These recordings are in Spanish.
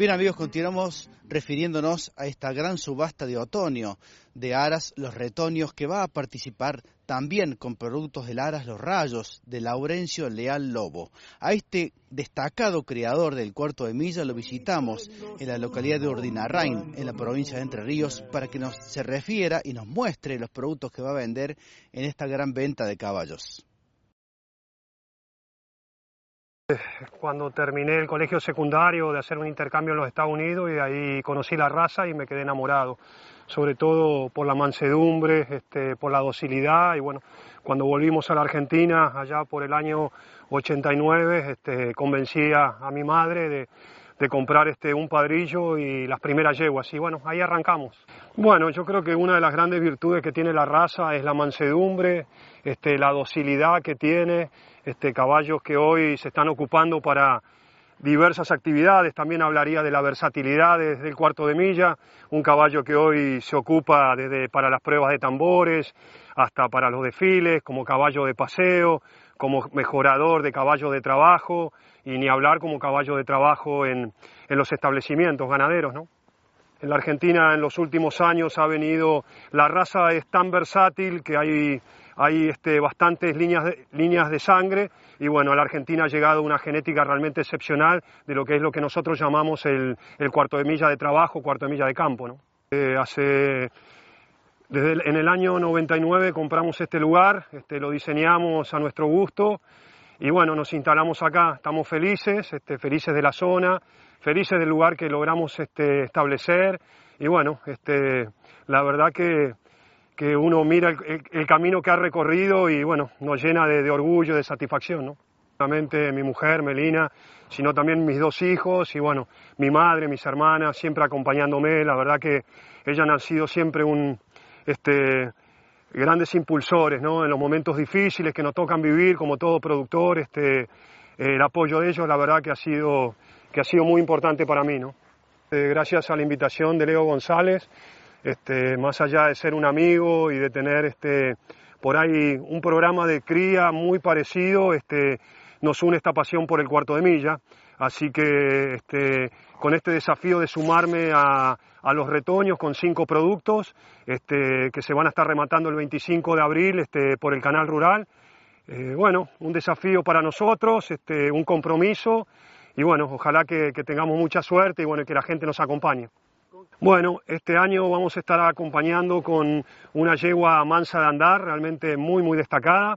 Bien amigos, continuamos refiriéndonos a esta gran subasta de otoño de Aras Los Retoños que va a participar también con productos del Aras Los Rayos de Laurencio Leal Lobo. A este destacado creador del cuarto de milla lo visitamos en la localidad de Urdinarrain, en la provincia de Entre Ríos, para que nos se refiera y nos muestre los productos que va a vender en esta gran venta de caballos. Cuando terminé el colegio secundario de hacer un intercambio en los Estados Unidos y ahí conocí la raza y me quedé enamorado, sobre todo por la mansedumbre, este, por la docilidad y bueno, cuando volvimos a la Argentina allá por el año 89, este, convencí a, mi madre de, comprar este, un padrillo y las primeras yeguas. Y bueno, ahí arrancamos. Bueno, yo creo que una de las grandes virtudes que tiene la raza es la mansedumbre, este, la docilidad que tiene, este, caballos que hoy se están ocupando para diversas actividades, también hablaría de la versatilidad desde el cuarto de milla, un caballo que hoy se ocupa desde para las pruebas de tambores hasta para los desfiles, como caballo de paseo, como mejorador de caballo de trabajo y ni hablar como caballo de trabajo en, en los establecimientos ganaderos, ¿no? En la Argentina en los últimos años ha venido, la raza es tan versátil que hay hay este, bastantes líneas de, líneas de sangre y bueno, a la Argentina ha llegado una genética realmente excepcional de lo que es lo que nosotros llamamos el, cuarto de milla de trabajo, cuarto de milla de campo. ¿no? Eh, hace, desde en el año 99 compramos este lugar, este, lo diseñamos a nuestro gusto y bueno, nos instalamos acá, estamos felices, este, felices de la zona, felices del lugar que logramos este, establecer y bueno, este, la verdad que que uno mira el, camino que ha recorrido y bueno, nos llena de, orgullo, de satisfacción, ¿no? solamente mi mujer, Melina, sino también mis dos hijos y bueno, mi madre, mis hermanas, siempre acompañándome, la verdad que ellas han sido siempre un, este, grandes impulsores, ¿no? En los momentos difíciles que nos tocan vivir como todo productor, este, el apoyo de ellos, la verdad que ha sido, que ha sido muy importante para mí, ¿no? Eh, gracias a la invitación de Leo González, este, más allá de ser un amigo y de tener este, por ahí un programa de cría muy parecido, este, nos une esta pasión por el cuarto de milla. Así que este, con este desafío de sumarme a, los retoños con cinco productos este, que se van a estar rematando el 25 de abril este, por el canal rural. Eh, bueno, un desafío para nosotros, un compromiso y bueno, ojalá que, tengamos mucha suerte y bueno, que la gente nos acompañe. Bueno, este año vamos a estar acompañando con una yegua mansa de andar, realmente muy, muy destacada,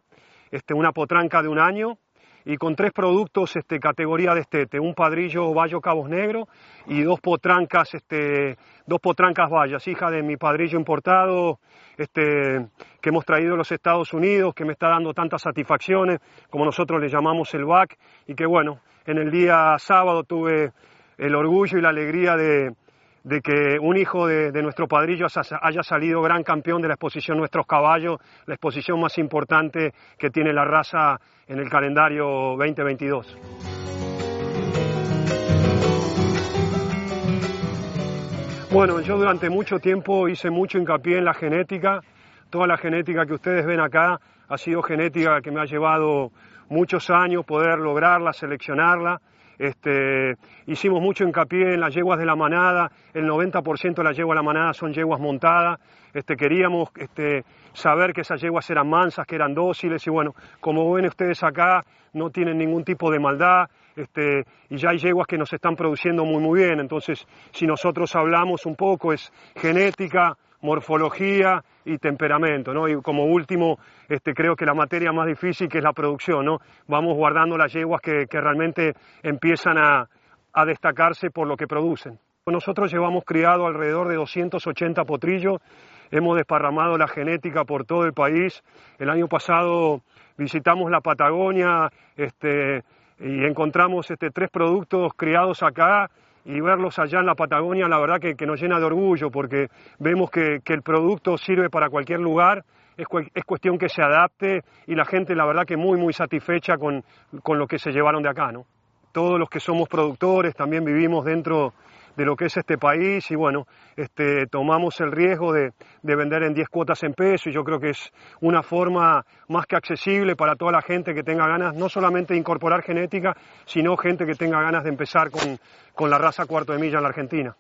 una potranca de un año y con tres productos este, categoría de estete, un padrillo Bayo Cabos Negro y dos potrancas, este, dos potrancas vallas, hija de mi padrillo importado, este, que hemos traído de los Estados Unidos, que me está dando tantas satisfacciones, como nosotros le llamamos el BAC, y que bueno, en el día sábado tuve el orgullo y la alegría de, de que un hijo de, nuestro padrillo haya salido gran campeón de la exposición Nuestros Caballos, la exposición más importante que tiene la raza en el calendario 2022. Bueno, yo durante mucho tiempo hice mucho hincapié en la genética. Toda la genética que ustedes ven acá ha sido genética que me ha llevado muchos años poder lograrla, seleccionarla. Este, hicimos mucho hincapié en las yeguas de la manada, el 90% de las yeguas de la manada son yeguas montadas, este, queríamos este, saber que esas yeguas eran mansas, que eran dóciles. Y bueno, como ven ustedes acá, no tienen ningún tipo de maldad. Este, y ya hay yeguas que nos están produciendo muy muy bien, entonces si nosotros hablamos un poco es genética, morfología y temperamento, ¿no? Y como último, este, creo que la materia más difícil que es la producción, ¿no? Vamos guardando las yeguas que, realmente empiezan a, destacarse por lo que producen. Nosotros llevamos criado alrededor de 280 potrillos, hemos desparramado la genética por todo el país. El año pasado visitamos la Patagonia este, y encontramos este, tres productos criados acá y verlos allá en la Patagonia, la verdad que, nos llena de orgullo porque vemos que, el producto sirve para cualquier lugar, es, es, cuestión que se adapte y la gente la verdad que muy muy satisfecha con, lo que se llevaron de acá. ¿no? Todos los que somos productores también vivimos dentro de lo que es este país y bueno, este, tomamos el riesgo de, de vender en 10 cuotas en peso y yo creo que es una forma más que accesible para toda la gente que tenga ganas no solamente de incorporar genética, sino gente que tenga ganas de empezar con, con la raza cuarto de milla en la Argentina.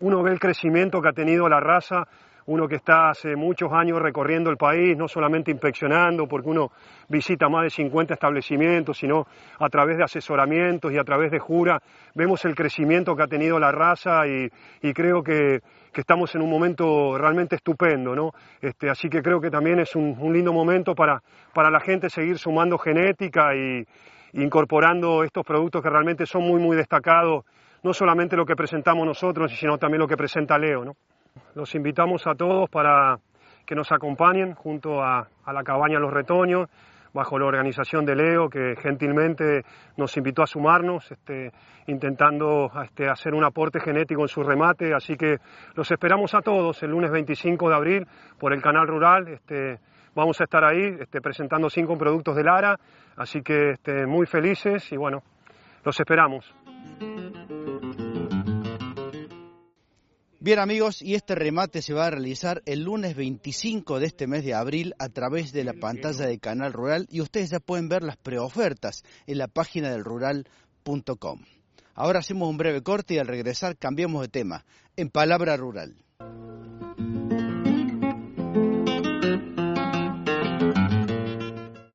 Uno ve el crecimiento que ha tenido la raza uno que está hace muchos años recorriendo el país, no solamente inspeccionando, porque uno visita más de 50 establecimientos, sino a través de asesoramientos y a través de jura, vemos el crecimiento que ha tenido la raza y, creo que, estamos en un momento realmente estupendo, ¿no? Este, así que creo que también es un, lindo momento para, para la gente seguir sumando genética y incorporando estos productos que realmente son muy, muy destacados, no solamente lo que presentamos nosotros, sino también lo que presenta Leo, ¿no? Los invitamos a todos para que nos acompañen junto a, la cabaña Los Retoños, bajo la organización de Leo, que gentilmente nos invitó a sumarnos, este, intentando este, hacer un aporte genético en su remate. Así que los esperamos a todos el lunes 25 de abril por el canal rural. Este, vamos a estar ahí este, presentando cinco productos de Lara, así que este, muy felices y bueno, los esperamos. Bien amigos, y este remate se va a realizar el lunes 25 de este mes de abril a través de la pantalla de Canal Rural y ustedes ya pueden ver las preofertas en la página del rural.com. Ahora hacemos un breve corte y al regresar cambiamos de tema, en Palabra Rural.